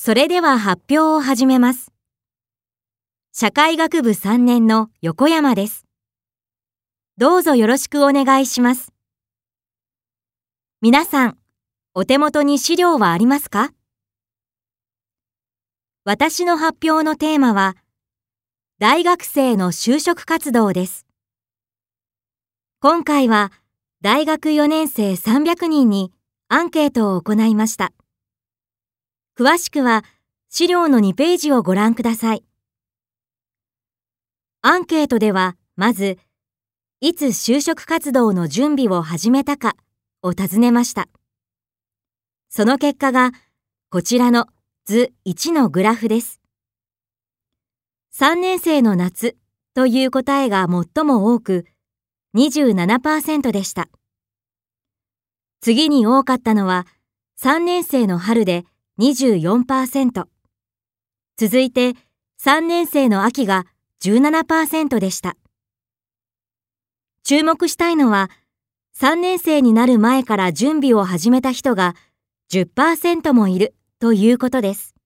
それでは発表を始めます。社会学部3年の横山です。どうぞよろしくお願いします。皆さん、お手元に資料はありますか？私の発表のテーマは、大学生の就職活動です。今回は、大学4年生300人にアンケートを行いました。詳しくは資料の2ページをご覧ください。アンケートでは、まず、いつ就職活動の準備を始めたかを尋ねました。その結果が、こちらの図1のグラフです。3年生の夏という答えが最も多く、27%でした。次に多かったのは、3年生の春で24%。続いて、3年生の秋が17%でした。注目したいのは、3年生になる前から準備を始めた人が10%もいるということです。